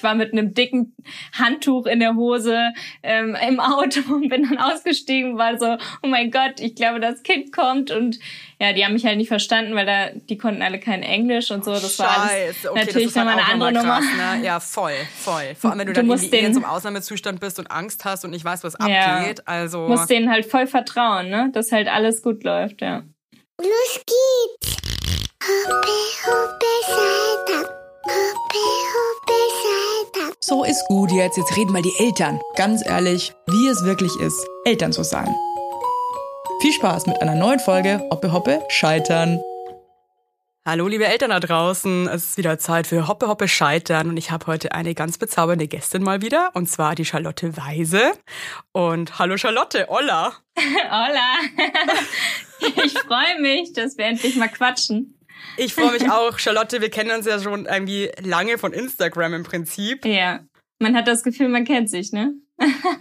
Ich war mit einem dicken Handtuch in der Hose ähm, im Auto und bin dann ausgestiegen, war so, oh mein Gott, ich glaube, das Kind kommt und ja, die haben mich halt nicht verstanden, weil da die konnten alle kein Englisch und so. Das war alles okay, natürlich nochmal halt eine andere krass, Nummer. Ne? Ja, voll, voll. Vor allem, wenn du, du dann irgendwie den, in Ausnahmezustand bist und Angst hast und nicht weißt, was ja, abgeht. Also musst denen halt voll vertrauen, ne, dass halt alles gut läuft, ja. Los geht's. Hoppe, hoppe, Seite. Hoppe, hoppe, Seite. So ist gut jetzt. Jetzt reden mal die Eltern. Ganz ehrlich, wie es wirklich ist, Eltern zu sein. Viel Spaß mit einer neuen Folge Hoppe Hoppe Scheitern. Hallo liebe Eltern da draußen, es ist wieder Zeit für Hoppe Hoppe Scheitern und ich habe heute eine ganz bezaubernde Gästin mal wieder und zwar die Charlotte Weise. Und hallo Charlotte, hola. hola. ich freue mich, dass wir endlich mal quatschen. Ich freue mich auch. Charlotte, wir kennen uns ja schon irgendwie lange von Instagram im Prinzip. Ja. Man hat das Gefühl, man kennt sich, ne?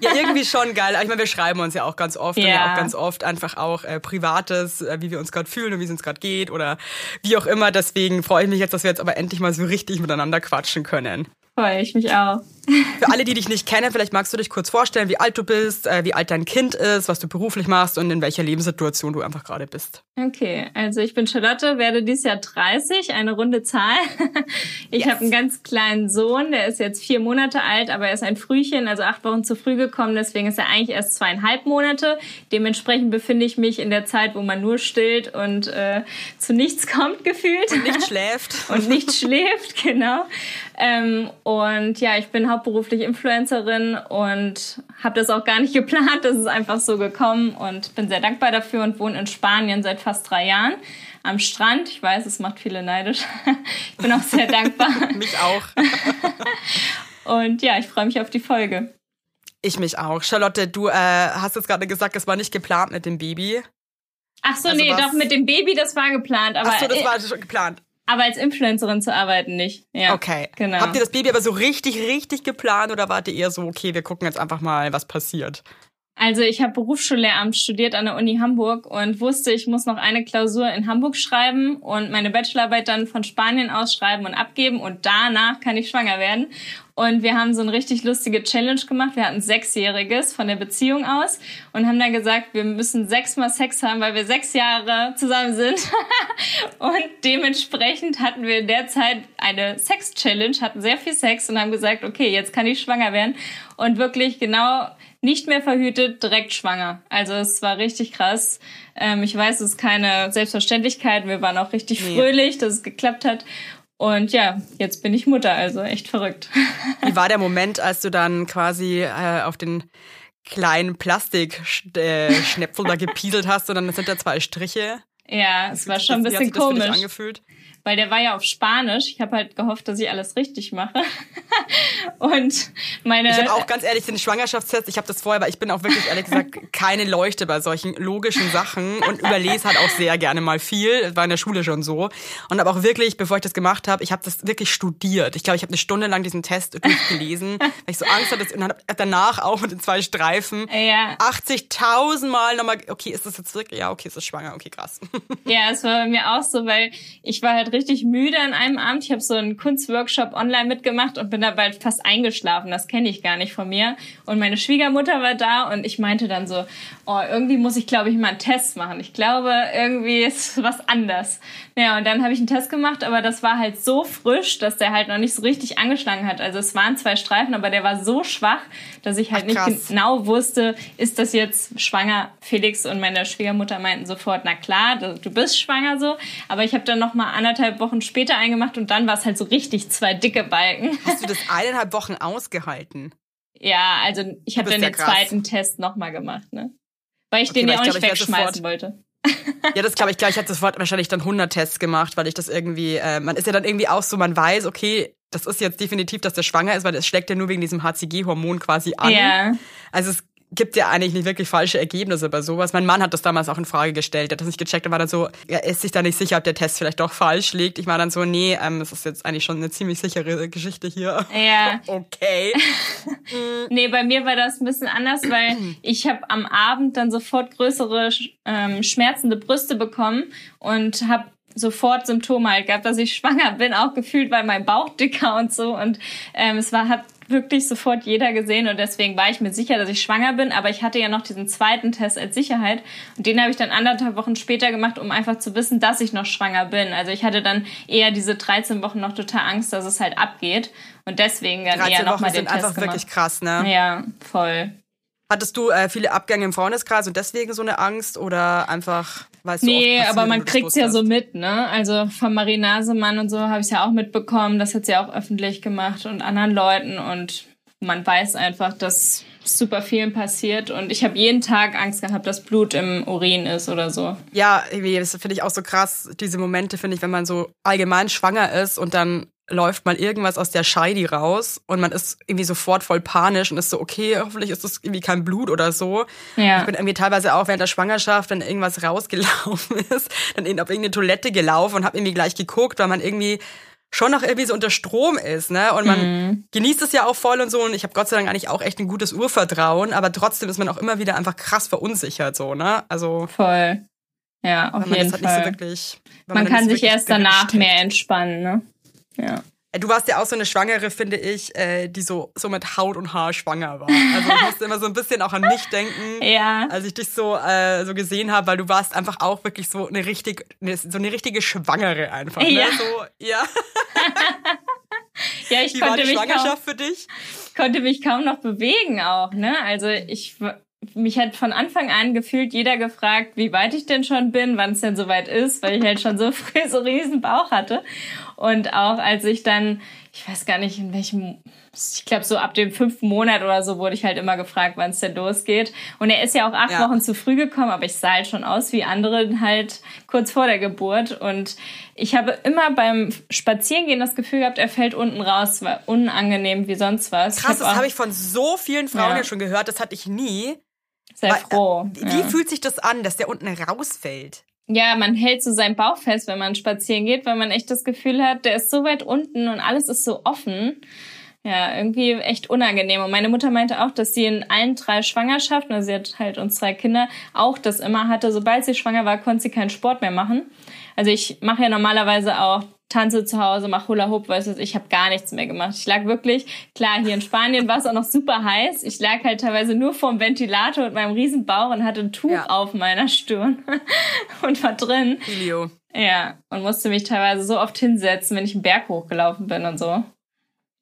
ja, irgendwie schon geil. Ich meine, wir schreiben uns ja auch ganz oft ja. und ja auch ganz oft einfach auch äh, Privates, äh, wie wir uns gerade fühlen und wie es uns gerade geht oder wie auch immer. Deswegen freue ich mich jetzt, dass wir jetzt aber endlich mal so richtig miteinander quatschen können. Freue ich mich auch. Für alle, die dich nicht kennen, vielleicht magst du dich kurz vorstellen, wie alt du bist, äh, wie alt dein Kind ist, was du beruflich machst und in welcher Lebenssituation du einfach gerade bist. Okay, also ich bin Charlotte, werde dieses Jahr 30, eine runde Zahl. Ich yes. habe einen ganz kleinen Sohn, der ist jetzt vier Monate alt, aber er ist ein Frühchen, also acht Wochen zu früh gekommen, deswegen ist er eigentlich erst zweieinhalb Monate. Dementsprechend befinde ich mich in der Zeit, wo man nur stillt und äh, zu nichts kommt gefühlt. Und nicht schläft. und nicht schläft, genau. Ähm, und ja, ich bin hauptberuflich Influencerin und habe das auch gar nicht geplant. Das ist einfach so gekommen und bin sehr dankbar dafür und wohne in Spanien seit fast drei Jahren am Strand. Ich weiß, es macht viele neidisch. ich bin auch sehr dankbar. mich auch. und ja, ich freue mich auf die Folge. Ich mich auch. Charlotte, du äh, hast jetzt gerade gesagt, es war nicht geplant mit dem Baby. Ach so, also nee, doch mit dem Baby, das war geplant. Aber Ach so, das war schon geplant. Aber als Influencerin zu arbeiten nicht. Ja, okay. Genau. Habt ihr das Baby aber so richtig, richtig geplant oder wart ihr eher so, okay, wir gucken jetzt einfach mal, was passiert? Also ich habe Berufsschullehramt studiert an der Uni Hamburg und wusste, ich muss noch eine Klausur in Hamburg schreiben und meine Bachelorarbeit dann von Spanien aus schreiben und abgeben und danach kann ich schwanger werden. Und wir haben so eine richtig lustige Challenge gemacht. Wir hatten sechsjähriges von der Beziehung aus und haben dann gesagt, wir müssen sechsmal Sex haben, weil wir sechs Jahre zusammen sind. und dementsprechend hatten wir derzeit eine Sex-Challenge, hatten sehr viel Sex und haben gesagt, okay, jetzt kann ich schwanger werden. Und wirklich genau nicht mehr verhütet, direkt schwanger. Also es war richtig krass. Ähm, ich weiß, es ist keine Selbstverständlichkeit. Wir waren auch richtig nee. fröhlich, dass es geklappt hat. Und ja, jetzt bin ich Mutter, also echt verrückt. Wie war der Moment, als du dann quasi äh, auf den kleinen Plastikschnäpfel da gepieselt hast und dann sind da zwei Striche? Ja, es war schon ein bisschen komisch. angefühlt? Weil der war ja auf Spanisch. Ich habe halt gehofft, dass ich alles richtig mache. und meine. Ich habe auch ganz ehrlich den Schwangerschaftstest. Ich habe das vorher, weil ich bin auch wirklich ehrlich gesagt keine Leuchte bei solchen logischen Sachen und überlese halt auch sehr gerne mal viel. Das war in der Schule schon so. Und aber auch wirklich, bevor ich das gemacht habe, ich habe das wirklich studiert. Ich glaube, ich habe eine Stunde lang diesen Test durchgelesen, weil ich so Angst hatte. Und dann danach auch mit den zwei Streifen. Ja. 80.000 Mal nochmal. Okay, ist das jetzt wirklich? Ja, okay, ist das schwanger? Okay, krass. Ja, es war bei mir auch so, weil ich war halt richtig müde an einem Abend. Ich habe so einen Kunstworkshop online mitgemacht und bin da bald fast eingeschlafen. Das kenne ich gar nicht von mir. Und meine Schwiegermutter war da und ich meinte dann so, oh, irgendwie muss ich, glaube ich, mal einen Test machen. Ich glaube, irgendwie ist was anders. Ja, und dann habe ich einen Test gemacht, aber das war halt so frisch, dass der halt noch nicht so richtig angeschlagen hat. Also es waren zwei Streifen, aber der war so schwach, dass ich halt Ach, nicht genau wusste, ist das jetzt schwanger? Felix und meine Schwiegermutter meinten sofort, na klar, du bist schwanger so. Aber ich habe dann noch mal anderthalb Wochen später eingemacht und dann war es halt so richtig zwei dicke Balken. Hast du das eineinhalb Wochen ausgehalten? Ja, also ich habe dann den krass. zweiten Test noch mal gemacht, ne? Weil ich okay, den ja auch nicht wegschmeißen wollte. ja, das glaube ich gleich. Ich hätte sofort wahrscheinlich dann 100 Tests gemacht, weil ich das irgendwie, äh, man ist ja dann irgendwie auch so, man weiß, okay, das ist jetzt definitiv, dass der schwanger ist, weil es schlägt ja nur wegen diesem HCG-Hormon quasi an. Ja. Also es gibt ja eigentlich nicht wirklich falsche Ergebnisse bei sowas. Mein Mann hat das damals auch in Frage gestellt. Er hat das nicht gecheckt und war dann so, er ist sich da nicht sicher, ob der Test vielleicht doch falsch liegt. Ich war dann so, nee, ähm, das ist jetzt eigentlich schon eine ziemlich sichere Geschichte hier. Ja. okay. nee, bei mir war das ein bisschen anders, weil ich habe am Abend dann sofort größere ähm, schmerzende Brüste bekommen und habe sofort Symptome halt gehabt, dass ich schwanger bin, auch gefühlt, weil mein Bauch dicker und so. Und ähm, es war, hat wirklich sofort jeder gesehen und deswegen war ich mir sicher, dass ich schwanger bin. Aber ich hatte ja noch diesen zweiten Test als Sicherheit und den habe ich dann anderthalb Wochen später gemacht, um einfach zu wissen, dass ich noch schwanger bin. Also ich hatte dann eher diese 13 Wochen noch total Angst, dass es halt abgeht und deswegen dann eher nochmal den sind Test einfach gemacht. wirklich krass, ne? Ja, voll. Hattest du äh, viele Abgänge im Freundeskreis und deswegen so eine Angst oder einfach, weißt du, Nee, aber man kriegt's ja so mit, ne? Also von Marie Nasemann und so habe ich ja auch mitbekommen. Das hat sie ja auch öffentlich gemacht und anderen Leuten. Und man weiß einfach, dass super vielen passiert. Und ich habe jeden Tag Angst gehabt, dass Blut im Urin ist oder so. Ja, irgendwie, das finde ich auch so krass, diese Momente, finde ich, wenn man so allgemein schwanger ist und dann läuft mal irgendwas aus der Scheidi raus und man ist irgendwie sofort voll panisch und ist so, okay, hoffentlich ist das irgendwie kein Blut oder so. Ja. Ich bin irgendwie teilweise auch während der Schwangerschaft, wenn irgendwas rausgelaufen ist, dann in, auf irgendeine Toilette gelaufen und habe irgendwie gleich geguckt, weil man irgendwie schon noch irgendwie so unter Strom ist, ne? Und man Mhm. genießt es ja auch voll und so. Und ich habe Gott sei Dank eigentlich auch echt ein gutes Urvertrauen, aber trotzdem ist man auch immer wieder einfach krass verunsichert, so, ne? Also Voll. Ja, auf man jeden halt nicht so Fall. wirklich. man dann kann sich erst danach mehr entspannen, ne? Ja. Äh, Du warst ja auch so eine Schwangere, finde ich, äh, die so, so mit Haut und Haar schwanger war. Also ich musste immer so ein bisschen auch an mich denken, Ja. als ich dich so, äh, so gesehen habe, weil du warst einfach auch wirklich so eine richtig, so eine richtige Schwangere einfach. Ne? Ja. So, ja. Ja, ich Wie war konnte die mich, kaum, Schwangerschaft für dich? konnte mich kaum noch bewegen auch, ne? Also ich mich hat von Anfang an gefühlt jeder gefragt, wie weit ich denn schon bin, wann es denn soweit ist, weil ich halt schon so früh so riesen Bauch hatte. Und auch als ich dann, ich weiß gar nicht in welchem, ich glaube so ab dem fünften Monat oder so wurde ich halt immer gefragt, wann es denn losgeht. Und er ist ja auch acht Ja. Wochen zu früh gekommen, aber ich sah halt schon aus wie andere halt kurz vor der Geburt. Und ich habe immer beim Spazierengehen das Gefühl gehabt, er fällt unten raus, war unangenehm wie sonst was. Krass, ich das habe ich von so vielen Frauen Ja. jetzt schon gehört, das hatte ich nie. Sei Weil, froh. Wie, wie ja. fühlt sich das an, dass der unten rausfällt? Ja, man hält so seinen Bauch fest, wenn man spazieren geht, weil man echt das Gefühl hat, der ist so weit unten und alles ist so offen. Ja, irgendwie echt unangenehm. Und meine Mutter meinte auch, dass sie in allen drei Schwangerschaften, also sie hat halt uns drei Kinder, auch das immer hatte. Sobald sie schwanger war, konnte sie keinen Sport mehr machen. Also ich mache ja normalerweise auch tanze zu Hause, mache Hula Hoop, weißt du, ich habe gar nichts mehr gemacht. Ich lag wirklich, klar, hier in Spanien war es auch noch super heiß. Ich lag halt teilweise nur vorm Ventilator mit meinem riesen Bauch und hatte ein Tuch Ja. auf meiner Stirn und war drin. Filio. Ja, und musste mich teilweise so oft hinsetzen, wenn ich einen Berg hochgelaufen bin und so.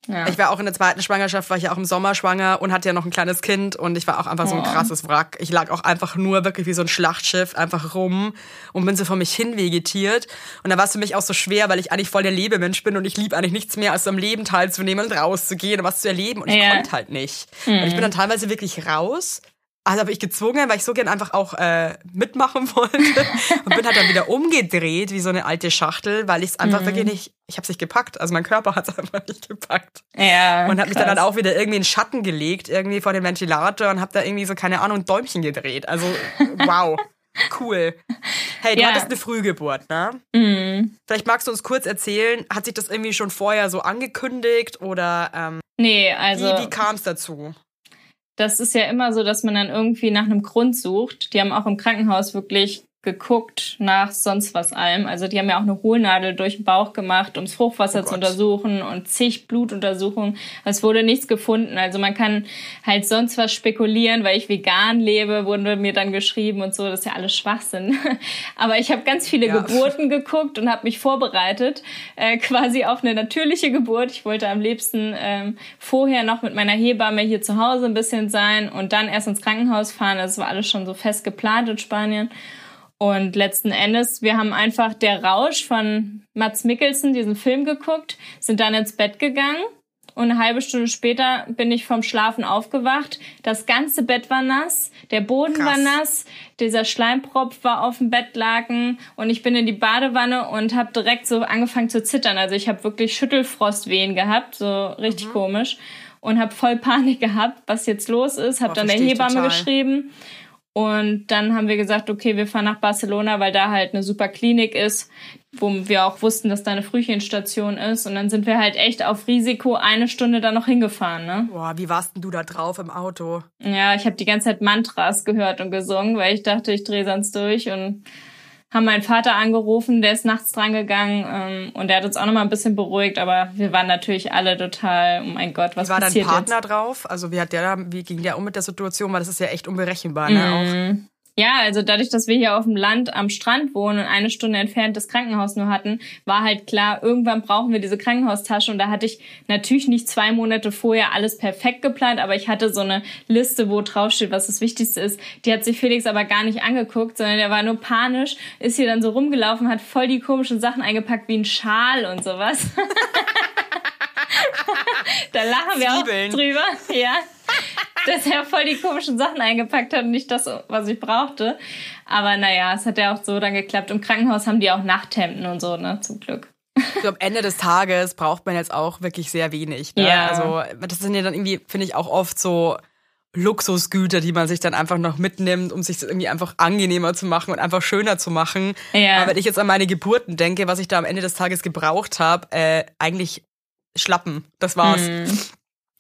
Ja. Ich war auch in der zweiten Schwangerschaft, war ich ja auch im Sommer schwanger und hatte ja noch ein kleines Kind und ich war auch einfach so ein krasses Wrack. Ich lag auch einfach nur wirklich wie so ein Schlachtschiff einfach rum und bin so vor mich hin vegetiert. Und da war es für mich auch so schwer, weil ich eigentlich voll der Lebemensch bin und ich liebe eigentlich nichts mehr, als so am Leben teilzunehmen und rauszugehen und was zu erleben. Und ich Ja. konnte halt nicht. Und ich bin dann teilweise wirklich raus. Also habe ich gezwungen, weil ich so gern einfach auch äh, mitmachen wollte und bin halt dann wieder umgedreht wie so eine alte Schachtel, weil ich es einfach wirklich nicht, ich habe es nicht gepackt. Also mein Körper hat es einfach nicht gepackt. ja, Und habe mich dann halt auch wieder irgendwie in den Schatten gelegt, irgendwie vor dem Ventilator und habe da irgendwie so, keine Ahnung, Däumchen gedreht. Also, wow. Cool. Hey, du Ja. hattest eine Frühgeburt, ne? Mhm. Vielleicht magst du uns kurz erzählen, hat sich das irgendwie schon vorher so angekündigt oder ähm, Nee, also. wie, wie kam es dazu? Das ist ja immer so, dass man dann irgendwie nach einem Grund sucht. Die haben auch im Krankenhaus wirklich geguckt nach sonst was allem. Also die haben ja auch eine Hohlnadel durch den Bauch gemacht, ums Fruchtwasser Oh zu untersuchen und zig Blutuntersuchungen. Es wurde nichts gefunden. Also man kann halt sonst was spekulieren, weil ich vegan lebe, wurde mir dann geschrieben und so. Das ist ja alles Schwachsinn. Aber ich habe ganz viele Ja. Geburten geguckt und habe mich vorbereitet, äh, quasi auf eine natürliche Geburt. Ich wollte am liebsten ähm, vorher noch mit meiner Hebamme hier zu Hause ein bisschen sein und dann erst ins Krankenhaus fahren. Das war alles schon so fest geplant in Spanien. Und letzten Endes, wir haben einfach der Rausch von Mats Mikkelsen, diesen Film geguckt, sind dann ins Bett gegangen und eine halbe Stunde später bin ich vom Schlafen aufgewacht. Das ganze Bett war nass, der Boden Krass. war nass, dieser Schleimpropf war auf dem Bettlaken und ich bin in die Badewanne und habe direkt so angefangen zu zittern. Also ich habe wirklich Schüttelfrostwehen gehabt, so richtig komisch und habe voll Panik gehabt, was jetzt los ist. Habe dann der Hebamme total. geschrieben und dann haben wir gesagt, okay, wir fahren nach Barcelona, weil da halt eine super Klinik ist, wo wir auch wussten, dass da eine Frühchenstation ist. Und dann sind wir halt echt auf Risiko eine Stunde da noch hingefahren, ne? Boah, wie warst denn du da drauf im Auto? Ja, ich habe die ganze Zeit Mantras gehört und gesungen, weil ich dachte, ich drehe sonst durch und haben meinen Vater angerufen, der ist nachts dran gegangen ähm, und der hat uns auch nochmal ein bisschen beruhigt, aber wir waren natürlich alle total, oh mein Gott, was Wie war dein passiert Partner jetzt? drauf? Also wie hat der da, wie ging der um mit der Situation? Weil das ist ja echt unberechenbar, ne? Auch. Ja, also dadurch, dass wir hier auf dem Land am Strand wohnen und eine Stunde entfernt das Krankenhaus nur hatten, war halt klar, irgendwann brauchen wir diese Krankenhaustasche. Und da hatte ich natürlich nicht zwei Monate vorher alles perfekt geplant, aber ich hatte so eine Liste, wo drauf steht, was das Wichtigste ist. Die hat sich Felix aber gar nicht angeguckt, sondern der war nur panisch, ist hier dann so rumgelaufen, hat voll die komischen Sachen eingepackt, wie ein Schal und sowas. da lachen wir Zwiebeln. auch drüber, ja. Dass er voll die komischen Sachen eingepackt hat und nicht das, was ich brauchte. Aber naja, es hat ja auch so dann geklappt. Im Krankenhaus haben die auch Nachthemden und so, ne, zum Glück. So am Ende des Tages braucht man jetzt auch wirklich sehr wenig. Ne? Ja. Also das sind ja dann irgendwie, finde ich, auch oft so Luxusgüter, die man sich dann einfach noch mitnimmt, um sich das irgendwie einfach angenehmer zu machen und einfach schöner zu machen. Ja. Aber wenn ich jetzt an meine Geburten denke, was ich da am Ende des Tages gebraucht habe, äh, eigentlich Schlappen. Das war's. Mhm.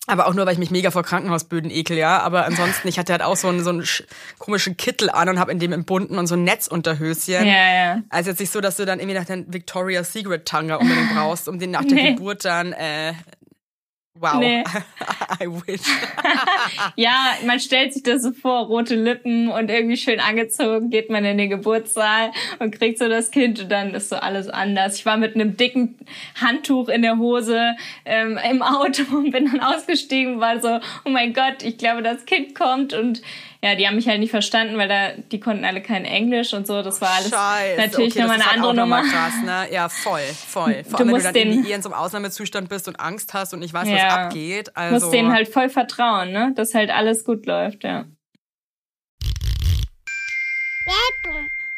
Aber auch nur, weil ich mich mega vor Krankenhausböden ekel, ja. Aber ansonsten, ich hatte halt auch so einen, so einen sch- komischen Kittel an und habe in dem entbunden und so ein Netzunterhöschen. Ja, ja. Also jetzt nicht so, dass du dann irgendwie nach den Victoria's Secret Tanga unbedingt brauchst, um den nach der Nee. Geburt dann, äh, wow. Nee. I wish. Ja, man stellt sich das so vor, rote Lippen und irgendwie schön angezogen, geht man in den Geburtssaal und kriegt so das Kind und dann ist so alles anders. Ich war mit einem dicken Handtuch in der Hose ähm, im Auto und bin dann ausgestiegen war so, oh mein Gott, ich glaube, das Kind kommt und ja, die haben mich halt nicht verstanden, weil da, die konnten alle kein Englisch und so. Das war alles Scheiße. natürlich okay, nochmal eine halt andere Nummer. mal krass, ne? Ja, voll, voll. Vor Du allem, wenn du musst dann den- in so einem Ausnahmezustand bist und Angst hast und nicht weißt, was Ja. abgeht. Du Also, musst denen halt voll vertrauen, ne? Dass halt alles gut läuft, ja.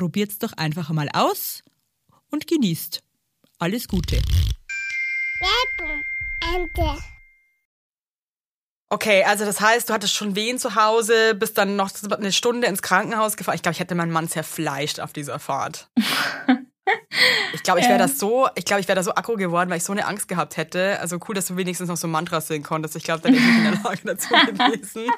probiert's doch einfach mal aus und genießt. Alles Gute. Werbung. Ende. Okay, also das heißt, du hattest schon Wehen zu Hause, bist dann noch eine Stunde ins Krankenhaus gefahren. Ich glaube, ich hätte meinen Mann zerfleischt auf dieser Fahrt. Ich glaube, ich wäre das so, ich glaube, ich wäre da so aggro geworden, weil ich so eine Angst gehabt hätte. Also cool, dass du wenigstens noch so Mantras singen konntest. Ich glaube, dann wäre ich nicht in der Lage dazu gewesen.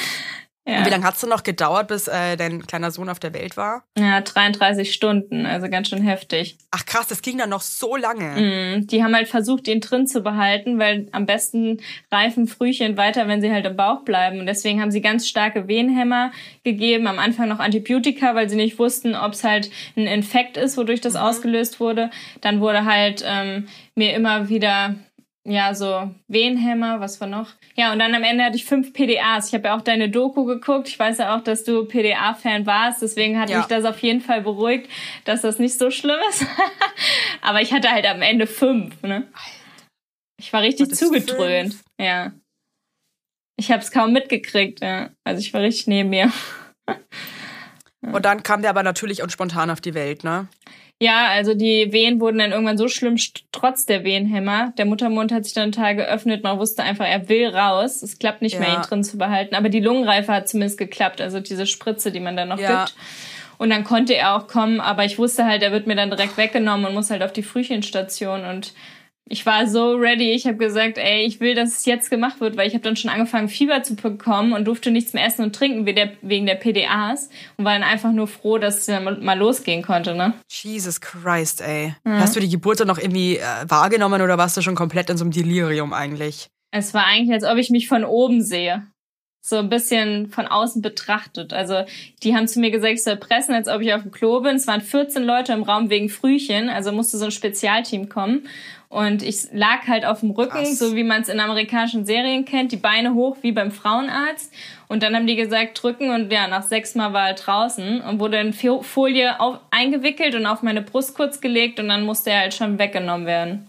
Ja. Und wie lange hat's denn noch gedauert, bis äh, dein kleiner Sohn auf der Welt war? ja, 33 Stunden, also ganz schön heftig. Ach krass, das ging dann noch so lange. Mm, Die haben halt versucht, ihn drin zu behalten, weil am besten reifen Frühchen weiter, wenn sie halt im Bauch bleiben. Und deswegen haben sie ganz starke Wehenhämmer gegeben, am Anfang noch Antibiotika, weil sie nicht wussten, ob es halt ein Infekt ist, wodurch das ausgelöst wurde. Dann wurde halt ähm, mir immer wieder ja, so Wehenhämmer, was war noch? Ja, und dann am Ende hatte ich fünf PDAs. Ich habe ja auch deine Doku geguckt. Ich weiß ja auch, dass du PDA-Fan warst. Deswegen hat Ja. mich das auf jeden Fall beruhigt, dass das nicht so schlimm ist. Aber ich hatte halt am Ende fünf, ne? Ich war richtig zugedröhnt. fünf? Ja. Ich habe es kaum mitgekriegt, ja. Also ich war richtig neben mir. Und dann kam der aber natürlich und spontan auf die Welt, ne? Ja, also die Wehen wurden dann irgendwann so schlimm, trotz der Wehenhämmer. Der Muttermund hat sich dann total geöffnet. Man wusste einfach, er will raus. Es klappt nicht mehr, Ja. ihn drin zu behalten. Aber die Lungenreife hat zumindest geklappt. Also diese Spritze, die man dann noch Ja. gibt. Und dann konnte er auch kommen, aber ich wusste halt, er wird mir dann direkt weggenommen und muss halt auf die Frühchenstation. Und ich war so ready. Ich habe gesagt, ey, ich will, dass es jetzt gemacht wird, weil ich habe dann schon angefangen, Fieber zu bekommen und durfte nichts mehr essen und trinken wegen der PDAs und war dann einfach nur froh, dass es dann mal losgehen konnte, ne? Jesus Christ, ey. Mhm. Hast du die Geburt dann noch irgendwie äh, wahrgenommen oder warst du schon komplett in so einem Delirium eigentlich? Es war eigentlich, als ob ich mich von oben sehe so ein bisschen von außen betrachtet. Also die haben zu mir gesagt, ich soll pressen, als ob ich auf dem Klo bin. Es waren 14 Leute im Raum wegen Frühchen, also musste so ein Spezialteam kommen. Und ich lag halt auf dem Rücken, Krass. so wie man es in amerikanischen Serien kennt, die Beine hoch wie beim Frauenarzt. Und dann haben die gesagt, drücken und ja, nach sechs Mal war er draußen und wurde in Folie auf, eingewickelt und auf meine Brust kurz gelegt und dann musste er halt schon weggenommen werden.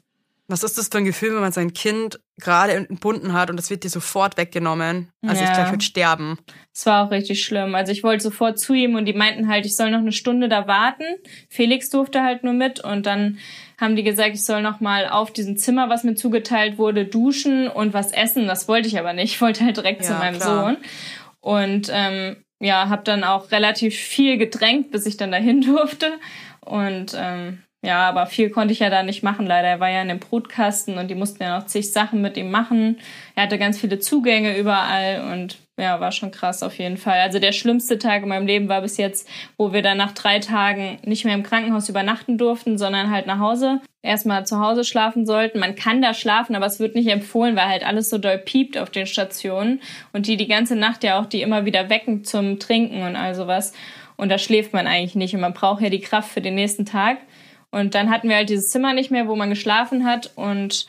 Was ist das für ein Gefühl, wenn man sein Kind gerade entbunden hat und das wird dir sofort weggenommen? Also ja. ich gleich würde sterben. Es war auch richtig schlimm. Also ich wollte sofort zu ihm und die meinten halt, ich soll noch eine Stunde da warten. Felix durfte halt nur mit und dann haben die gesagt, ich soll noch mal auf diesem Zimmer, was mir zugeteilt wurde, duschen und was essen. Das wollte ich aber nicht. Ich wollte halt direkt ja, zu meinem klar. Sohn. Und ähm, ja, habe dann auch relativ viel gedrängt, bis ich dann dahin durfte. Und ähm, ja, aber viel konnte ich ja da nicht machen, leider. Er war ja in dem Brutkasten und die mussten ja noch zig Sachen mit ihm machen. Er hatte ganz viele Zugänge überall und ja, war schon krass auf jeden Fall. Also der schlimmste Tag in meinem Leben war bis jetzt, wo wir dann nach drei Tagen nicht mehr im Krankenhaus übernachten durften, sondern halt nach Hause. Erstmal zu Hause schlafen sollten. Man kann da schlafen, aber es wird nicht empfohlen, weil halt alles so doll piept auf den Stationen und die die ganze Nacht ja auch die immer wieder wecken zum Trinken und all sowas. Und da schläft man eigentlich nicht und man braucht ja die Kraft für den nächsten Tag. Und dann hatten wir halt dieses Zimmer nicht mehr, wo man geschlafen hat. Und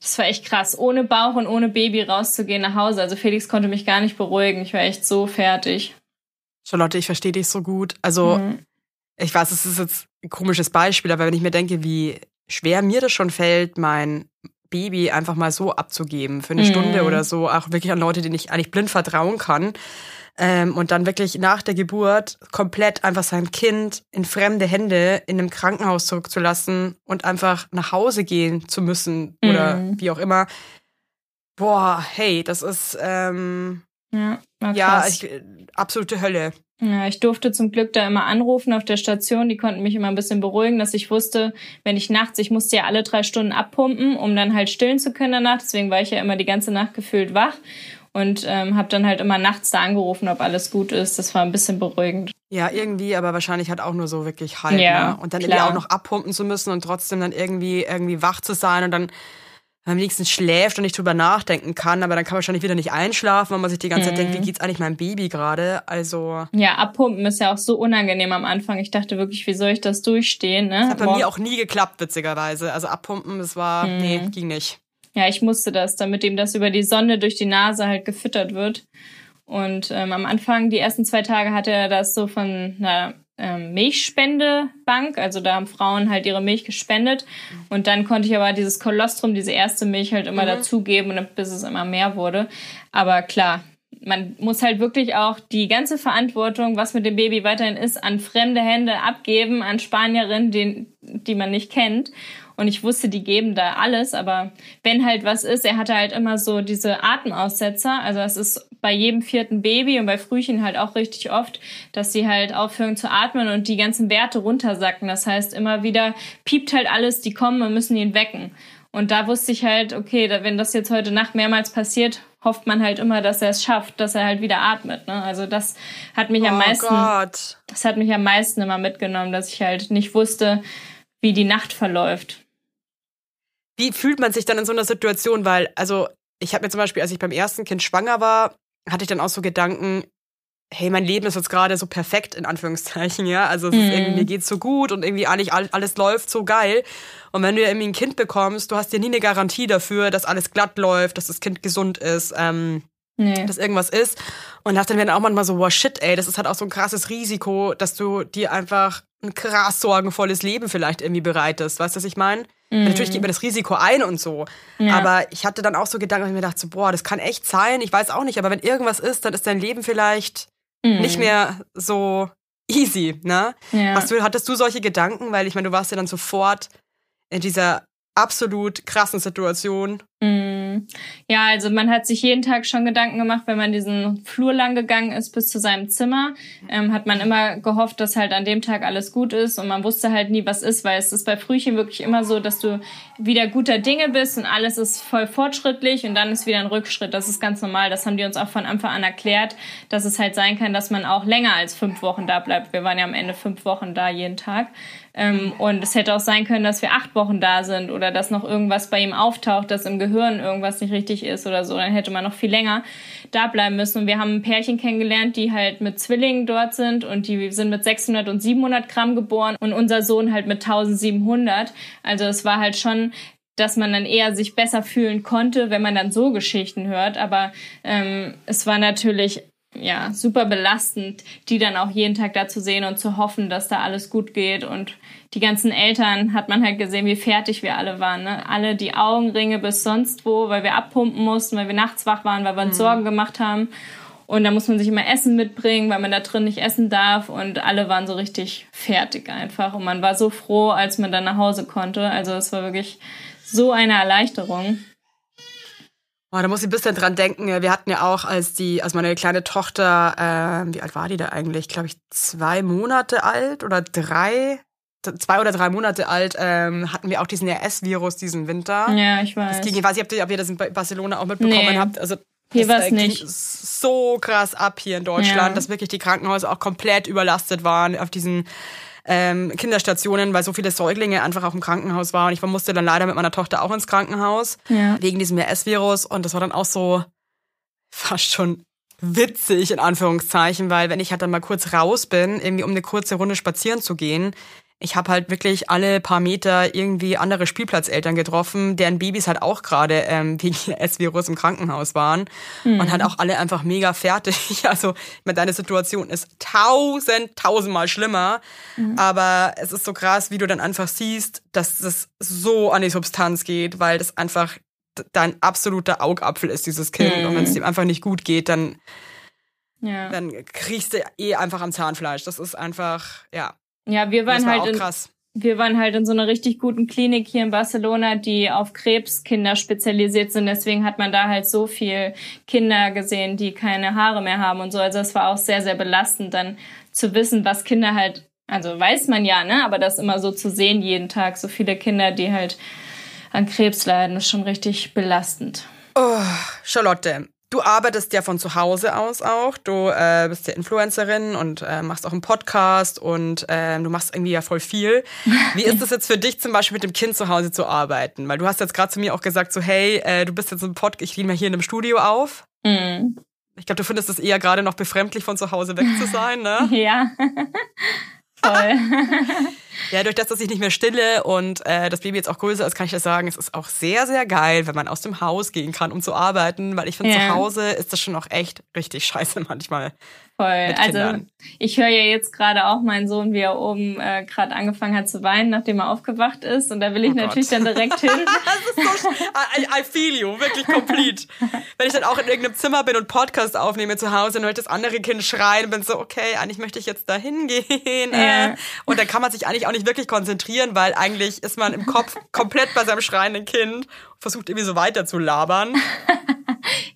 das war echt krass, ohne Bauch und ohne Baby rauszugehen nach Hause. Also Felix konnte mich gar nicht beruhigen. Ich war echt so fertig. Charlotte, ich verstehe dich so gut. Also, mhm. ich weiß, es ist jetzt ein komisches Beispiel, aber wenn ich mir denke, wie schwer mir das schon fällt, mein Baby einfach mal so abzugeben für eine mhm. Stunde oder so, auch wirklich an Leute, denen ich eigentlich blind vertrauen kann. Ähm, und dann wirklich nach der Geburt komplett einfach sein Kind in fremde Hände in einem Krankenhaus zurückzulassen und einfach nach Hause gehen zu müssen oder mhm. wie auch immer. Boah, hey, das ist ähm, ja, ja ich, absolute Hölle. Ja, ich durfte zum Glück da immer anrufen auf der Station. Die konnten mich immer ein bisschen beruhigen, dass ich wusste, wenn ich nachts, ich musste ja alle drei Stunden abpumpen, um dann halt stillen zu können danach. Deswegen war ich ja immer die ganze Nacht gefühlt wach und ähm, habe dann halt immer nachts da angerufen, ob alles gut ist. Das war ein bisschen beruhigend. Ja, irgendwie, aber wahrscheinlich hat auch nur so wirklich halb. Ja, ne? Und dann klar. irgendwie auch noch abpumpen zu müssen und trotzdem dann irgendwie irgendwie wach zu sein und dann am liebsten schläft und nicht drüber nachdenken kann, aber dann kann man wahrscheinlich wieder nicht einschlafen, weil man sich die ganze Zeit denkt, wie mhm. geht's eigentlich meinem Baby gerade? Also ja, abpumpen ist ja auch so unangenehm am Anfang. Ich dachte wirklich, wie soll ich das durchstehen? Ne? Das hat bei Morgen. mir auch nie geklappt, witzigerweise. Also abpumpen, das war mhm. nee, ging nicht. Ja, ich musste das, damit ihm das über die Sonne durch die Nase halt gefüttert wird. Und ähm, am Anfang, die ersten zwei Tage, hatte er das so von einer ähm, Milchspendebank. Also da haben Frauen halt ihre Milch gespendet. Und dann konnte ich aber dieses Kolostrum, diese erste Milch halt immer mhm. dazugeben, bis es immer mehr wurde. Aber klar, man muss halt wirklich auch die ganze Verantwortung, was mit dem Baby weiterhin ist, an fremde Hände abgeben, an Spanierinnen, die, die man nicht kennt. Und ich wusste, die geben da alles, aber wenn halt was ist, er hatte halt immer so diese Atemaussetzer. Also es ist bei jedem vierten Baby und bei Frühchen halt auch richtig oft, dass sie halt aufhören zu atmen und die ganzen Werte runtersacken. Das heißt, immer wieder piept halt alles, die kommen und müssen ihn wecken. Und da wusste ich halt, okay, wenn das jetzt heute Nacht mehrmals passiert, hofft man halt immer, dass er es schafft, dass er halt wieder atmet. Ne? Also das hat mich oh am meisten, Gott. das hat mich am meisten immer mitgenommen, dass ich halt nicht wusste, wie die Nacht verläuft wie fühlt man sich dann in so einer Situation? Weil, also, ich habe mir zum Beispiel, als ich beim ersten Kind schwanger war, hatte ich dann auch so Gedanken, hey, mein Leben ist jetzt gerade so perfekt, in Anführungszeichen, ja. Also es ist irgendwie, mir geht's so gut und irgendwie eigentlich alles läuft so geil. Und wenn du ja irgendwie ein Kind bekommst, du hast ja nie eine Garantie dafür, dass alles glatt läuft, dass das Kind gesund ist, ähm, nee. dass irgendwas ist. Und dachte dann auch manchmal so, wow, shit, ey, das ist halt auch so ein krasses Risiko, dass du dir einfach ein krass sorgenvolles Leben vielleicht irgendwie bereitest. Weißt du, was ich meine? Mhm. Natürlich geht mir das Risiko ein und so. Ja. Aber ich hatte dann auch so Gedanken, ich mir dachte, so, boah, das kann echt sein. Ich weiß auch nicht, aber wenn irgendwas ist, dann ist dein Leben vielleicht mhm. nicht mehr so easy, ne? Ja. Hast du, hattest du solche Gedanken? Weil ich meine, du warst ja dann sofort in dieser absolut krassen Situation Mm. Ja, also man hat sich jeden Tag schon Gedanken gemacht, wenn man diesen Flur lang gegangen ist bis zu seinem Zimmer, ähm, hat man immer gehofft, dass halt an dem Tag alles gut ist und man wusste halt nie, was ist, weil es ist bei Frühchen wirklich immer so, dass du wieder guter Dinge bist und alles ist voll fortschrittlich und dann ist wieder ein Rückschritt. Das ist ganz normal. Das haben die uns auch von Anfang an erklärt, dass es halt sein kann, dass man auch länger als fünf Wochen da bleibt. Wir waren ja am Ende fünf Wochen da jeden Tag. Ähm, und es hätte auch sein können, dass wir acht Wochen da sind oder dass noch irgendwas bei ihm auftaucht, dass im Gehirn irgendwas nicht richtig ist oder so. Dann hätte man noch viel länger da bleiben müssen. Und wir haben ein Pärchen kennengelernt, die halt mit Zwillingen dort sind und die sind mit 600 und 700 Gramm geboren und unser Sohn halt mit 1700. Also es war halt schon dass man dann eher sich besser fühlen konnte, wenn man dann so Geschichten hört. Aber ähm, es war natürlich ja, super belastend, die dann auch jeden Tag da zu sehen und zu hoffen, dass da alles gut geht. Und die ganzen Eltern hat man halt gesehen, wie fertig wir alle waren. Ne? Alle die Augenringe bis sonst wo, weil wir abpumpen mussten, weil wir nachts wach waren, weil wir uns mhm. Sorgen gemacht haben. Und da muss man sich immer Essen mitbringen, weil man da drin nicht essen darf. Und alle waren so richtig fertig einfach. Und man war so froh, als man dann nach Hause konnte. Also es war wirklich so eine Erleichterung. Oh, da muss ich ein bisschen dran denken. Wir hatten ja auch, als die, als meine kleine Tochter, äh, wie alt war die da eigentlich? Glaube ich, zwei Monate alt oder drei, zwei oder drei Monate alt, ähm, hatten wir auch diesen RS-Virus diesen Winter. Ja, ich weiß. Das ging, ich weiß nicht, ob ihr das in Barcelona auch mitbekommen nee. habt. Also hier war es äh, nicht. so krass ab hier in Deutschland, ja. dass wirklich die Krankenhäuser auch komplett überlastet waren auf diesen ähm, Kinderstationen, weil so viele Säuglinge einfach auch im Krankenhaus waren. Ich musste dann leider mit meiner Tochter auch ins Krankenhaus ja. wegen diesem RS-Virus und das war dann auch so fast schon witzig in Anführungszeichen, weil wenn ich halt dann mal kurz raus bin, irgendwie um eine kurze Runde spazieren zu gehen, ich habe halt wirklich alle paar Meter irgendwie andere Spielplatzeltern getroffen, deren Babys halt auch gerade ähm, wegen S-Virus im Krankenhaus waren mhm. und halt auch alle einfach mega fertig. Also mit deiner Situation ist tausend, tausendmal schlimmer, mhm. aber es ist so krass, wie du dann einfach siehst, dass es so an die Substanz geht, weil das einfach dein absoluter Augapfel ist, dieses Kind. Mhm. Und wenn es dem einfach nicht gut geht, dann, ja. dann kriegst du eh einfach am Zahnfleisch. Das ist einfach, ja. Ja, wir waren war halt in, wir waren halt in so einer richtig guten Klinik hier in Barcelona, die auf Krebskinder spezialisiert sind. Deswegen hat man da halt so viel Kinder gesehen, die keine Haare mehr haben und so. Also es war auch sehr, sehr belastend, dann zu wissen, was Kinder halt, also weiß man ja, ne, aber das immer so zu sehen jeden Tag, so viele Kinder, die halt an Krebs leiden, ist schon richtig belastend. Oh, Charlotte, Du arbeitest ja von zu Hause aus auch. Du äh, bist ja Influencerin und äh, machst auch einen Podcast und äh, du machst irgendwie ja voll viel. Wie ist es jetzt für dich zum Beispiel mit dem Kind zu Hause zu arbeiten? Weil du hast jetzt gerade zu mir auch gesagt, so hey, äh, du bist jetzt im Podcast, ich nehme mal hier in einem Studio auf. Mhm. Ich glaube, du findest es eher gerade noch befremdlich, von zu Hause weg zu sein, ne? ja. Voll. ja, durch das, dass ich nicht mehr stille und äh, das Baby jetzt auch größer ist, kann ich das sagen, es ist auch sehr, sehr geil, wenn man aus dem Haus gehen kann, um zu arbeiten, weil ich finde, ja. zu Hause ist das schon auch echt richtig scheiße manchmal. Voll. Also ich höre ja jetzt gerade auch meinen Sohn, wie er oben äh, gerade angefangen hat zu weinen, nachdem er aufgewacht ist. Und da will ich oh natürlich Gott. dann direkt hin. das ist so, I, I feel you, wirklich komplett. Wenn ich dann auch in irgendeinem Zimmer bin und Podcast aufnehme zu Hause und höre das andere Kind schreien und bin so, okay, eigentlich möchte ich jetzt da hingehen. Ja. Äh, und dann kann man sich eigentlich auch nicht wirklich konzentrieren, weil eigentlich ist man im Kopf komplett bei seinem schreienden Kind und versucht irgendwie so weiter zu labern.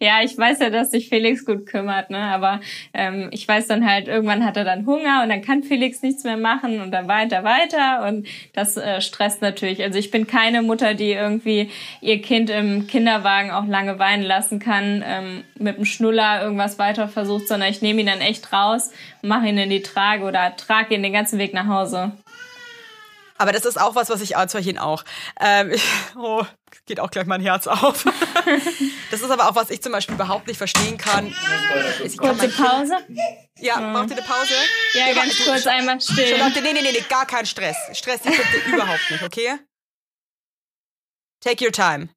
Ja, ich weiß ja, dass sich Felix gut kümmert, ne? Aber ähm, ich weiß dann halt, irgendwann hat er dann Hunger und dann kann Felix nichts mehr machen und dann weiter, weiter. Und das äh, stresst natürlich. Also ich bin keine Mutter, die irgendwie ihr Kind im Kinderwagen auch lange weinen lassen kann, ähm, mit dem Schnuller irgendwas weiter versucht, sondern ich nehme ihn dann echt raus, mache ihn in die Trage oder trage ihn den ganzen Weg nach Hause. Aber das ist auch was, was ich Alzheimer auch. Ähm, ich, oh, geht auch gleich mein Herz auf. das ist aber auch, was ich zum Beispiel überhaupt nicht verstehen kann. Ich Kurze kann Pause? Ja, ja, braucht ihr eine Pause? Ja, ja ganz kurz einmal still. Leute, nee, nee, nee, nee, gar kein Stress. Stress dich bitte überhaupt nicht, okay? Take your time.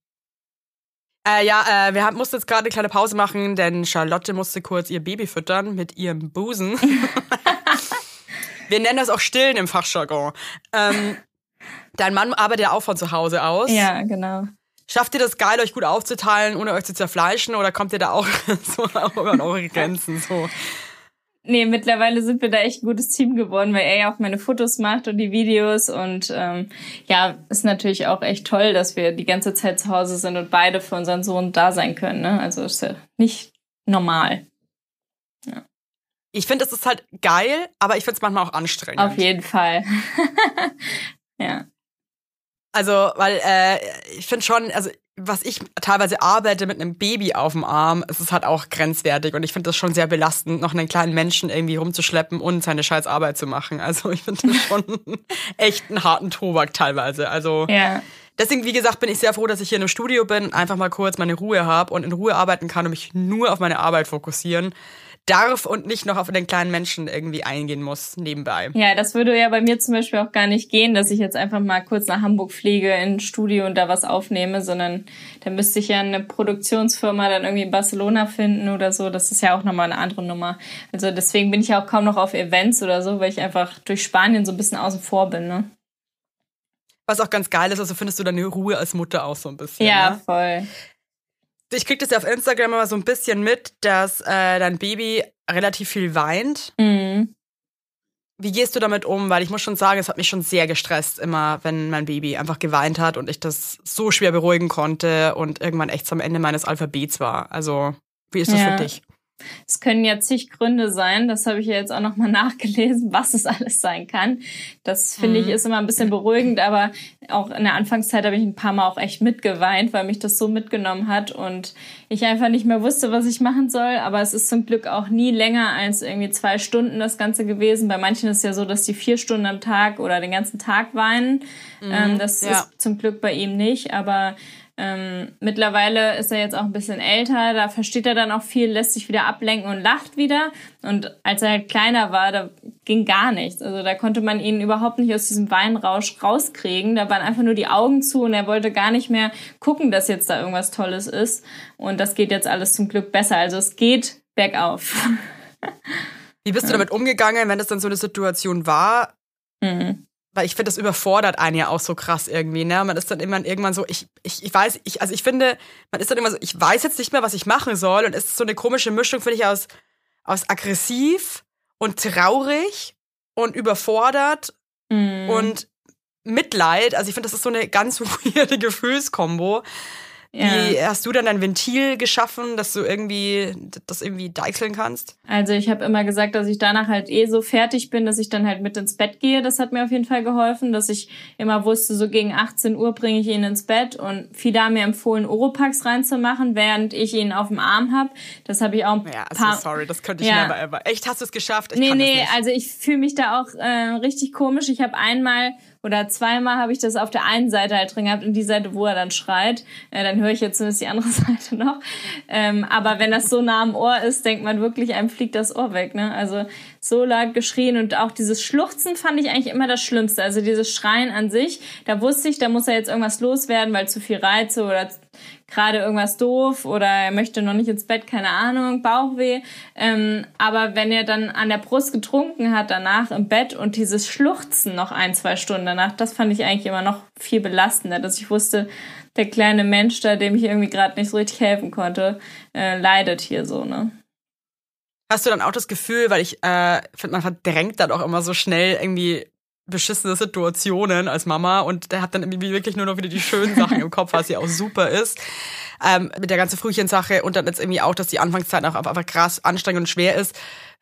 Äh, ja, äh, wir haben, mussten jetzt gerade eine kleine Pause machen, denn Charlotte musste kurz ihr Baby füttern mit ihrem Busen. Wir nennen das auch Stillen im Fachjargon. Ähm, dein Mann arbeitet ja auch von zu Hause aus. Ja, genau. Schafft ihr das geil, euch gut aufzuteilen, ohne euch zu zerfleischen, oder kommt ihr da auch so an eure Grenzen? So? Nee, mittlerweile sind wir da echt ein gutes Team geworden, weil er ja auch meine Fotos macht und die Videos. Und ähm, ja, ist natürlich auch echt toll, dass wir die ganze Zeit zu Hause sind und beide für unseren Sohn da sein können. Ne? Also ist ja nicht normal. Ja. Ich finde, es ist halt geil, aber ich finde es manchmal auch anstrengend. Auf jeden Fall. ja. Also, weil äh, ich finde schon, also was ich teilweise arbeite mit einem Baby auf dem Arm, es ist halt auch grenzwertig und ich finde das schon sehr belastend, noch einen kleinen Menschen irgendwie rumzuschleppen und seine scheiß Arbeit zu machen. Also ich finde das schon echt einen harten Tobak teilweise. Also Ja. deswegen, wie gesagt, bin ich sehr froh, dass ich hier in einem Studio bin, einfach mal kurz meine Ruhe habe und in Ruhe arbeiten kann und mich nur auf meine Arbeit fokussieren darf und nicht noch auf den kleinen Menschen irgendwie eingehen muss nebenbei. Ja, das würde ja bei mir zum Beispiel auch gar nicht gehen, dass ich jetzt einfach mal kurz nach Hamburg fliege in ein Studio und da was aufnehme, sondern da müsste ich ja eine Produktionsfirma dann irgendwie in Barcelona finden oder so. Das ist ja auch nochmal eine andere Nummer. Also deswegen bin ich ja auch kaum noch auf Events oder so, weil ich einfach durch Spanien so ein bisschen außen vor bin, ne? Was auch ganz geil ist, also findest du deine Ruhe als Mutter auch so ein bisschen. Ja, ne? voll. Ich krieg das ja auf Instagram immer so ein bisschen mit, dass äh, dein Baby relativ viel weint. Mhm. Wie gehst du damit um? Weil ich muss schon sagen, es hat mich schon sehr gestresst, immer wenn mein Baby einfach geweint hat und ich das so schwer beruhigen konnte und irgendwann echt am Ende meines Alphabets war. Also, wie ist das Ja. für dich? Es können ja zig Gründe sein, das habe ich ja jetzt auch nochmal nachgelesen, was es alles sein kann. Das finde ich ist immer ein bisschen beruhigend, aber auch in der Anfangszeit habe ich ein paar Mal auch echt mitgeweint, weil mich das so mitgenommen hat und ich einfach nicht mehr wusste, was ich machen soll. Aber es ist zum Glück auch nie länger als irgendwie zwei Stunden das Ganze gewesen. Bei manchen ist es ja so, dass die vier Stunden am Tag oder den ganzen Tag weinen. ähm, das ja. ist zum Glück bei ihm nicht, aber ähm, mittlerweile ist er jetzt auch ein bisschen älter, da versteht er dann auch viel, lässt sich wieder ablenken und lacht wieder. Und als er halt kleiner war, da ging gar nichts. Also da konnte man ihn überhaupt nicht aus diesem Weinrausch rauskriegen. Da waren einfach nur die Augen zu und er wollte gar nicht mehr gucken, dass jetzt da irgendwas Tolles ist. Und das geht jetzt alles zum Glück besser. Also es geht bergauf. Wie bist du damit umgegangen, wenn das dann so eine Situation war? Mhm. Weil ich finde, das überfordert einen ja auch so krass irgendwie, ne? Man ist dann immer irgendwann so, ich, ich, ich weiß, ich, also ich finde, man ist dann immer so, ich weiß jetzt nicht mehr, was ich machen soll. Und es ist so eine komische Mischung, finde ich, aus, aus aggressiv und traurig und überfordert Mhm. und Mitleid. Also ich finde, das ist so eine ganz weirde Gefühlskombo. Ja. Wie hast du dann ein Ventil geschaffen, dass du irgendwie das irgendwie deichseln kannst? Also ich habe immer gesagt, dass ich danach halt eh so fertig bin, dass ich dann halt mit ins Bett gehe. Das hat mir auf jeden Fall geholfen, dass ich immer wusste, so gegen 18 Uhr bringe ich ihn ins Bett. Und viele haben mir empfohlen, Oropax reinzumachen, während ich ihn auf dem Arm habe. Das habe ich auch ein Ja, also paar... sorry, das könnte ich Ja. never ever. Echt, hast du es geschafft? Ich Nee, nee, also ich fühle mich da auch äh, richtig komisch. Ich habe einmal oder zweimal habe ich das auf der einen Seite halt drin gehabt und die Seite, wo er dann schreit. Äh, dann höre ich jetzt zumindest die andere Seite noch. Ähm, aber wenn das so nah am Ohr ist, denkt man wirklich, einem fliegt das Ohr weg. Ne? Also so laut geschrien und auch dieses Schluchzen fand ich eigentlich immer das Schlimmste. Also dieses Schreien an sich, da wusste ich, da muss er jetzt irgendwas loswerden, weil zu viel Reize oder gerade irgendwas doof oder er möchte noch nicht ins Bett, keine Ahnung, Bauchweh. Ähm, aber wenn er dann an der Brust getrunken hat danach im Bett und dieses Schluchzen noch ein, zwei Stunden danach, das fand ich eigentlich immer noch viel belastender, dass ich wusste, der kleine Mensch da, dem ich irgendwie gerade nicht so richtig helfen konnte, äh, leidet hier so, ne? Hast du dann auch das Gefühl, weil ich äh, finde, man verdrängt dann auch immer so schnell irgendwie beschissene Situationen als Mama und der hat dann irgendwie wirklich nur noch wieder die schönen Sachen im Kopf, was ja auch super ist. Ähm, mit der ganzen Frühchensache und dann jetzt irgendwie auch, dass die Anfangszeit auch einfach krass anstrengend und schwer ist.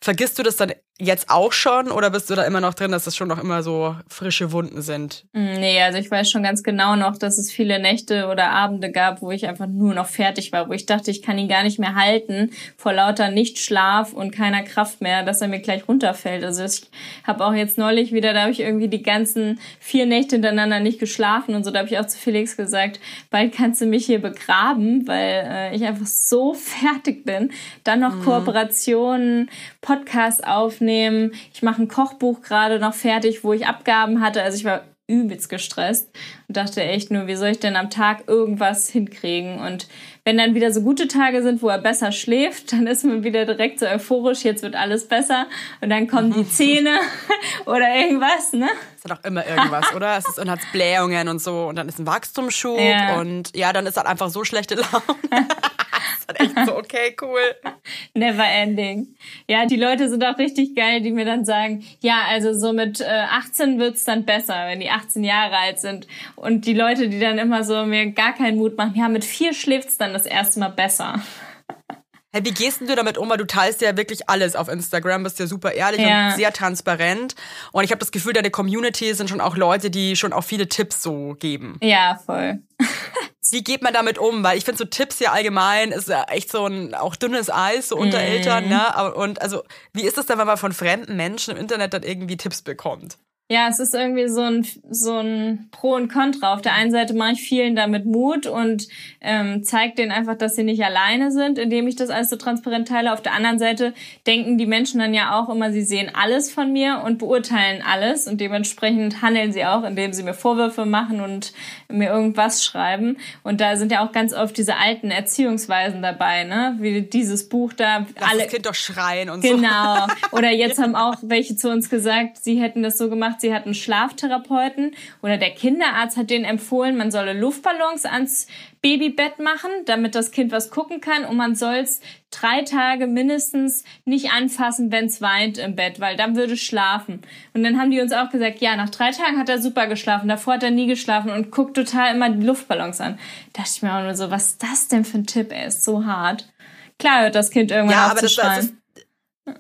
Vergisst du das dann jetzt auch schon oder bist du da immer noch drin, dass das schon noch immer so frische Wunden sind? Mm, Nee, also ich weiß schon ganz genau noch, dass es viele Nächte oder Abende gab, wo ich einfach nur noch fertig war, wo ich dachte, ich kann ihn gar nicht mehr halten vor lauter Nichtschlaf und keiner Kraft mehr, dass er mir gleich runterfällt. Also ich habe auch jetzt neulich wieder, da habe ich irgendwie die ganzen vier Nächte hintereinander nicht geschlafen und so, da habe ich auch zu Felix gesagt, bald kannst du mich hier begraben, weil äh, ich einfach so fertig bin. Dann noch Kooperationen, Podcast aufnehmen. Ich mache ein Kochbuch gerade noch fertig, wo ich Abgaben hatte. Also ich war übelst gestresst und dachte echt nur, wie soll ich denn am Tag irgendwas hinkriegen? Und wenn dann wieder so gute Tage sind, wo er besser schläft, dann ist man wieder direkt so euphorisch, jetzt wird alles besser und dann kommen die Zähne oder irgendwas, ne? ist halt auch immer irgendwas, oder? Es ist, und hat Blähungen und so und dann ist ein Wachstumsschub Ja. und ja, dann ist halt einfach so schlechte Laune. Ist halt echt so, okay, cool. Never ending. Ja, die Leute sind auch richtig geil, die mir dann sagen, ja, also so mit äh, 18 wird's dann besser, wenn die 18 Jahre alt sind. Und die Leute, die dann immer so mir gar keinen Mut machen, ja, mit vier schläft's dann das erste Mal besser. Hey, wie gehst denn du damit um? Weil du teilst ja wirklich alles auf Instagram, bist ja super ehrlich Ja. und sehr transparent. Und ich habe das Gefühl, deine Community sind schon auch Leute, die schon auch viele Tipps so geben. Ja, voll. Wie geht man damit um? Weil ich finde so Tipps ja allgemein ist ja echt so ein auch dünnes Eis so unter Eltern, ne? Und also wie ist es dann, wenn man von fremden Menschen im Internet dann irgendwie Tipps bekommt? Ja, es ist irgendwie so ein, so ein Pro und Contra. Auf der einen Seite mache ich vielen damit Mut und ähm, zeige denen einfach, dass sie nicht alleine sind, indem ich das alles so transparent teile. Auf der anderen Seite denken die Menschen dann ja auch immer, sie sehen alles von mir und beurteilen alles und dementsprechend handeln sie auch, indem sie mir Vorwürfe machen und mir irgendwas schreiben. Und da sind ja auch ganz oft diese alten Erziehungsweisen dabei, ne? Wie dieses Buch da. Lass alle, das Kind doch schreien und so. Genau. Oder jetzt haben auch welche zu uns gesagt, sie hätten das so gemacht, sie hatten Schlaftherapeuten oder der Kinderarzt hat denen empfohlen, man solle Luftballons ans Babybett machen, damit das Kind was gucken kann und man soll es drei Tage mindestens nicht anfassen, wenn es weint im Bett, weil dann würde es schlafen. Und dann haben die uns auch gesagt, ja, nach drei Tagen hat er super geschlafen, davor hat er nie geschlafen und guckt total immer die Luftballons an. Da dachte ich mir auch nur so, was ist das denn für ein Tipp, er ist so hart. Klar hört das Kind irgendwann Ja, auf zu schreien.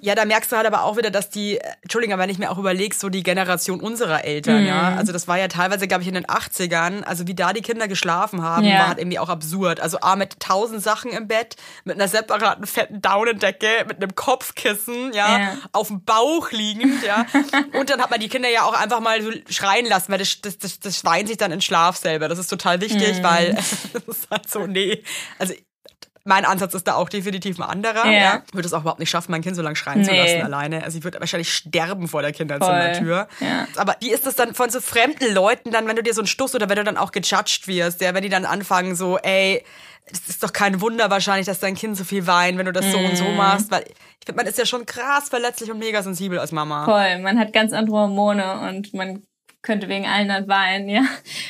Ja, da merkst du halt aber auch wieder, dass die, äh, Entschuldigung, wenn ich mir auch überlegst, so die Generation unserer Eltern, Mhm. ja. Also das war ja teilweise, glaube ich, in den 80ern, also wie da die Kinder geschlafen haben, Ja. war halt irgendwie auch absurd. Also A, mit tausend Sachen im Bett, mit einer separaten fetten Daunendecke, mit einem Kopfkissen, ja, Ja. auf dem Bauch liegend, ja. Und dann hat man die Kinder ja auch einfach mal so schreien lassen, weil das, das, das, das weint sich dann in Schlaf selber. Das ist total wichtig, Mhm. weil das ist halt so, nee. Also mein Ansatz ist da auch definitiv ein anderer. Ja. Ja. Ich würde es auch überhaupt nicht schaffen, mein Kind so lange schreien zu Nee. lassen alleine. Also ich würde wahrscheinlich sterben vor der Kinderzimmertür. Ja. Aber wie ist das dann von so fremden Leuten dann, wenn du dir so einen Stuss oder wenn du dann auch gejudged wirst, ja, wenn die dann anfangen so, ey, es ist doch kein Wunder wahrscheinlich, dass dein Kind so viel weint, wenn du das so und Mhm. so machst, weil ich finde, man ist ja schon krass verletzlich und mega sensibel als Mama. Voll, man hat ganz andere Hormone und man könnte wegen allen dann weinen, ja.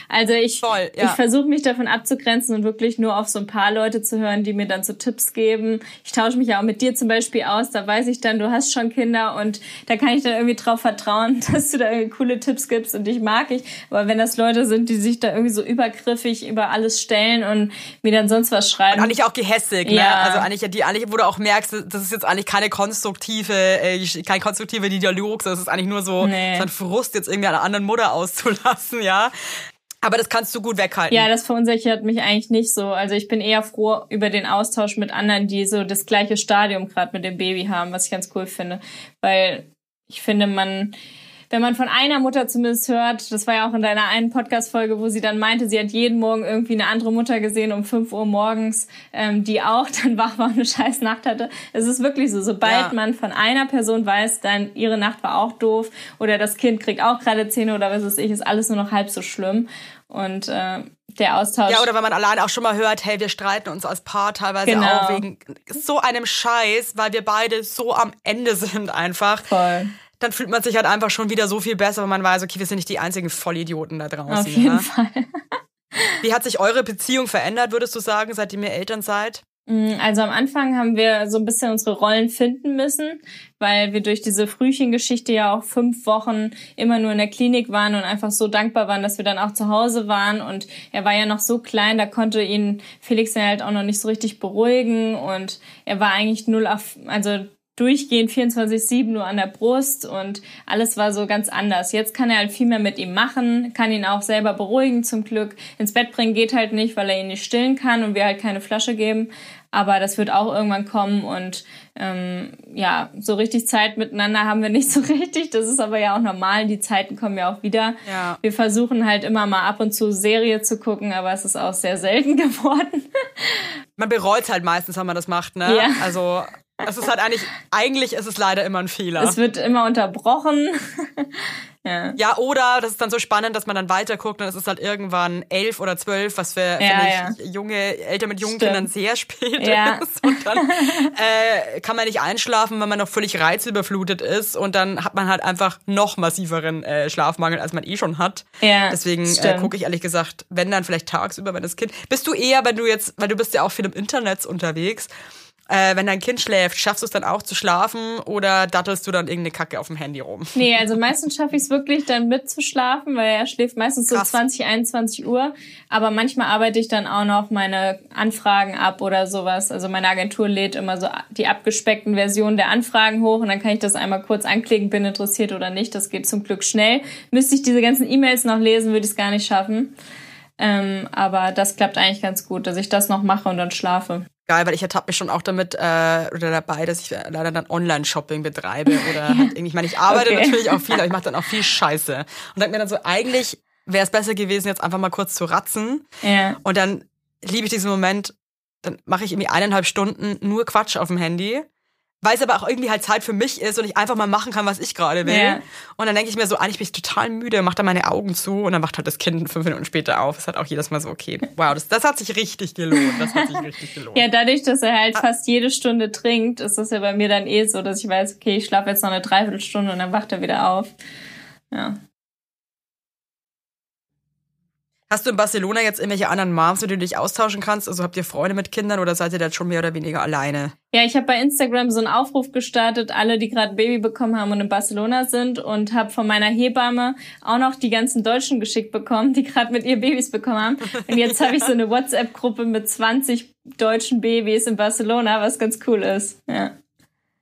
Also ich, Voll, ja. ich versuche mich davon abzugrenzen und wirklich nur auf so ein paar Leute zu hören, die mir dann so Tipps geben. Ich tausche mich ja auch mit dir zum Beispiel aus, da weiß ich dann, du hast schon Kinder und da kann ich dann irgendwie drauf vertrauen, dass du da irgendwie coole Tipps gibst und dich mag ich. Aber wenn das Leute sind, die sich da irgendwie so übergriffig über alles stellen und mir dann sonst was schreiben. Und eigentlich auch gehässig, ne? Ja. Also eigentlich, die eigentlich, wo du auch merkst, das ist jetzt eigentlich keine konstruktive, äh, kein konstruktiver Dialog, sondern es ist eigentlich nur so, Nee. so ein Frust jetzt irgendwie an einer anderen Mutter auszulassen, ja. Aber das kannst du gut weghalten. Ja, das verunsichert mich eigentlich nicht so. Also ich bin eher froh über den Austausch mit anderen, die so das gleiche Stadium gerade mit dem Baby haben, was ich ganz cool finde. Weil ich finde, man, wenn man von einer Mutter zumindest hört, das war ja auch in deiner einen Podcast-Folge, wo sie dann meinte, sie hat jeden Morgen irgendwie eine andere Mutter gesehen um 5 Uhr morgens, ähm, die auch dann wach war und eine scheiß Nacht hatte. Es ist wirklich so, sobald Ja. man von einer Person weiß, dann ihre Nacht war auch doof oder das Kind kriegt auch gerade Zähne oder was weiß ich, ist alles nur noch halb so schlimm. Und äh, der Austausch. Ja, oder wenn man allein auch schon mal hört, hey, wir streiten uns als Paar teilweise Genau. auch wegen so einem Scheiß, weil wir beide so am Ende sind einfach. Voll. Dann fühlt man sich halt einfach schon wieder so viel besser, wenn man weiß, okay, wir sind nicht die einzigen Vollidioten da draußen. Auf jeden ja? Fall. Wie hat sich eure Beziehung verändert, würdest du sagen, seitdem ihr Eltern seid? Mm, Also am Anfang haben wir so ein bisschen unsere Rollen finden müssen, weil wir durch diese Frühchengeschichte ja auch fünf Wochen immer nur in der Klinik waren und einfach so dankbar waren, dass wir dann auch zu Hause waren. Und er war ja noch so klein, da konnte ihn Felix ja halt auch noch nicht so richtig beruhigen und er war eigentlich null auf, also durchgehend 24-7 nur an der Brust und alles war so ganz anders. Jetzt kann er halt viel mehr mit ihm machen, kann ihn auch selber beruhigen zum Glück. Ins Bett bringen geht halt nicht, weil er ihn nicht stillen kann und wir halt keine Flasche geben. Aber das wird auch irgendwann kommen und ähm, ja, so richtig Zeit miteinander haben wir nicht so richtig. Das ist aber ja auch normal. Die Zeiten kommen ja auch wieder. Ja. Wir versuchen halt immer mal ab und zu Serie zu gucken, aber es ist auch sehr selten geworden. Man bereut halt meistens, wenn man das macht, ne? Ja. Also es ist halt eigentlich, eigentlich ist es leider immer ein Fehler. Es wird immer unterbrochen. Ja. Ja, oder das ist dann so spannend, dass man dann weiter guckt und es ist halt irgendwann elf oder zwölf, was für, Ja, finde ich, junge, Eltern mit jungen Stimmt. Kindern sehr spät Ja. ist. Und dann äh, kann man nicht einschlafen, wenn man noch völlig reizüberflutet ist und dann hat man halt einfach noch massiveren äh, Schlafmangel, als man eh schon hat. Ja, Deswegen äh, gucke ich ehrlich gesagt, wenn dann vielleicht tagsüber, wenn das Kind. Bist du eher, wenn du jetzt, weil du bist ja auch viel im Internet unterwegs, äh, wenn dein Kind schläft, schaffst du es dann auch zu schlafen oder dattelst du dann irgendeine Kacke auf dem Handy rum? Nee, also meistens schaffe ich es wirklich dann mitzuschlafen, weil er schläft meistens so Krass. 20, 21 Uhr. Aber manchmal arbeite ich dann auch noch meine Anfragen ab oder sowas. Also meine Agentur lädt immer so die abgespeckten Versionen der Anfragen hoch und dann kann ich das einmal kurz anklicken, bin interessiert oder nicht. Das geht zum Glück schnell. Müsste ich diese ganzen E-Mails noch lesen, würde ich es gar nicht schaffen. Ähm, aber das klappt eigentlich ganz gut, dass ich das noch mache und dann schlafe. Geil, weil ich ertappe mich schon auch damit äh, oder dabei, dass ich leider dann Online-Shopping betreibe oder halt irgendwie, ich meine, ich arbeite Okay. natürlich auch viel, aber ich mache dann auch viel Scheiße und denke mir dann so, eigentlich wäre es besser gewesen, jetzt einfach mal kurz zu ratzen Ja. und dann liebe ich diesen Moment, dann mache ich irgendwie eineinhalb Stunden nur Quatsch auf dem Handy, weil es aber auch irgendwie halt Zeit für mich ist und ich einfach mal machen kann, was ich gerade will. Ja. Und dann denke ich mir so, eigentlich bin ich total müde, mach dann meine Augen zu und dann wacht halt das Kind fünf Minuten später auf. Das hat auch jedes Mal so, okay, wow, das, das hat sich richtig gelohnt. Das hat sich richtig gelohnt. Ja, dadurch, dass er Ah. halt fast jede Stunde trinkt, ist das ja bei mir dann eh so, dass ich weiß, okay, ich schlafe jetzt noch eine Dreiviertelstunde und dann wacht er wieder auf. Ja. Hast du in Barcelona jetzt irgendwelche anderen Moms, mit denen du dich austauschen kannst? Also habt ihr Freunde mit Kindern oder seid ihr da schon mehr oder weniger alleine? Ja, ich habe bei Instagram so einen Aufruf gestartet, alle, die gerade Baby bekommen haben und in Barcelona sind und habe von meiner Hebamme auch noch die ganzen Deutschen geschickt bekommen, die gerade mit ihr Babys bekommen haben. Und jetzt habe ich so eine WhatsApp-Gruppe mit 20 deutschen Babys in Barcelona, was ganz cool ist. Ja.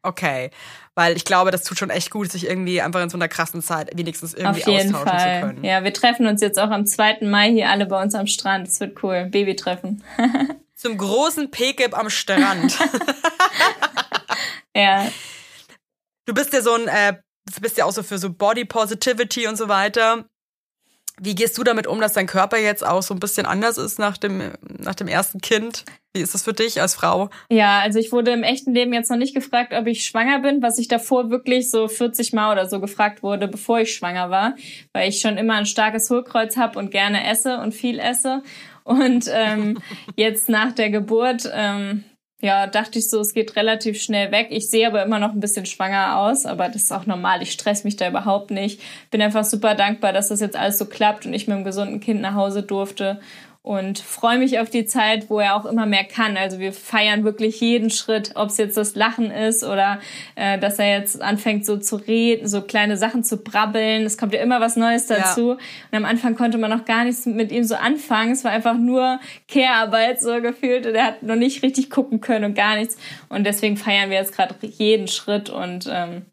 Okay. Weil ich glaube, das tut schon echt gut, sich irgendwie einfach in so einer krassen Zeit wenigstens irgendwie Auf jeden austauschen zu Fall. können. Ja, wir treffen uns jetzt auch am 2. Mai hier alle bei uns am Strand. Es wird cool. Babytreffen. Zum großen Pekip am Strand. Ja. du bist ja so ein, äh, du bist ja auch so für so Body Positivity und so weiter. Wie gehst du damit um, dass dein Körper jetzt auch so ein bisschen anders ist nach dem, nach dem ersten Kind? Wie ist das für dich als Frau? Ja, also ich wurde im echten Leben jetzt noch nicht gefragt, ob ich schwanger bin, was ich davor wirklich so 40 Mal oder so gefragt wurde, bevor ich schwanger war, weil ich schon immer ein starkes Hohlkreuz habe und gerne esse und viel esse. Und ähm, jetzt nach der Geburt, ähm, ja, dachte ich so, es geht relativ schnell weg. Ich sehe aber immer noch ein bisschen schwanger aus, aber das ist auch normal. Ich stress mich da überhaupt nicht. Bin einfach super dankbar, dass das jetzt alles so klappt und ich mit einem gesunden Kind nach Hause durfte und freue mich auf die Zeit, wo er auch immer mehr kann. Also wir feiern wirklich jeden Schritt, ob es jetzt das Lachen ist oder äh, dass er jetzt anfängt so zu reden, so kleine Sachen zu brabbeln. Es kommt ja immer was Neues dazu. Und am Anfang konnte man noch gar nichts mit ihm so anfangen. Es war einfach nur Care-Arbeit so gefühlt und er hat noch nicht richtig gucken können und gar nichts. Und deswegen feiern wir jetzt gerade jeden Schritt und ähm,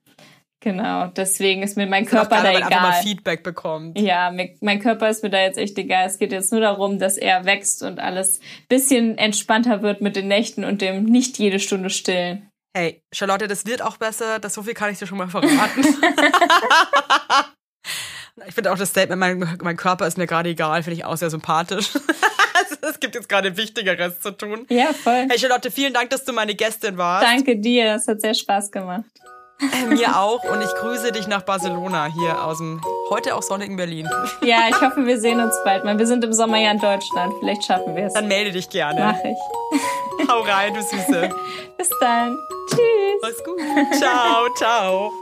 genau, deswegen ist mir mein Ist Körper geil, da einfach mal egal. Feedback bekommt. Ja, mir, mein Körper ist mir da jetzt echt egal. Es geht jetzt nur darum, dass er wächst und alles bisschen entspannter wird mit den Nächten und dem nicht jede Stunde stillen. Hey, Charlotte, das wird auch besser. Das so viel kann ich dir schon mal verraten. ich finde auch das Statement, mein, mein Körper ist mir gerade egal, finde ich auch sehr sympathisch. Es gibt jetzt gerade Wichtigeres zu tun. Ja, voll. Hey Charlotte, vielen Dank, dass du meine Gästin warst. Danke dir, das hat sehr Spaß gemacht. Mir auch. Und ich grüße dich nach Barcelona hier aus dem heute auch sonnigen Berlin. Ja, ich hoffe, wir sehen uns bald mal. Wir sind im Sommer ja in Deutschland. Vielleicht schaffen wir es. Dann melde dich gerne. Mach ich. Hau rein, du Süße. Bis dann. Tschüss. Mach's gut. Ciao, ciao.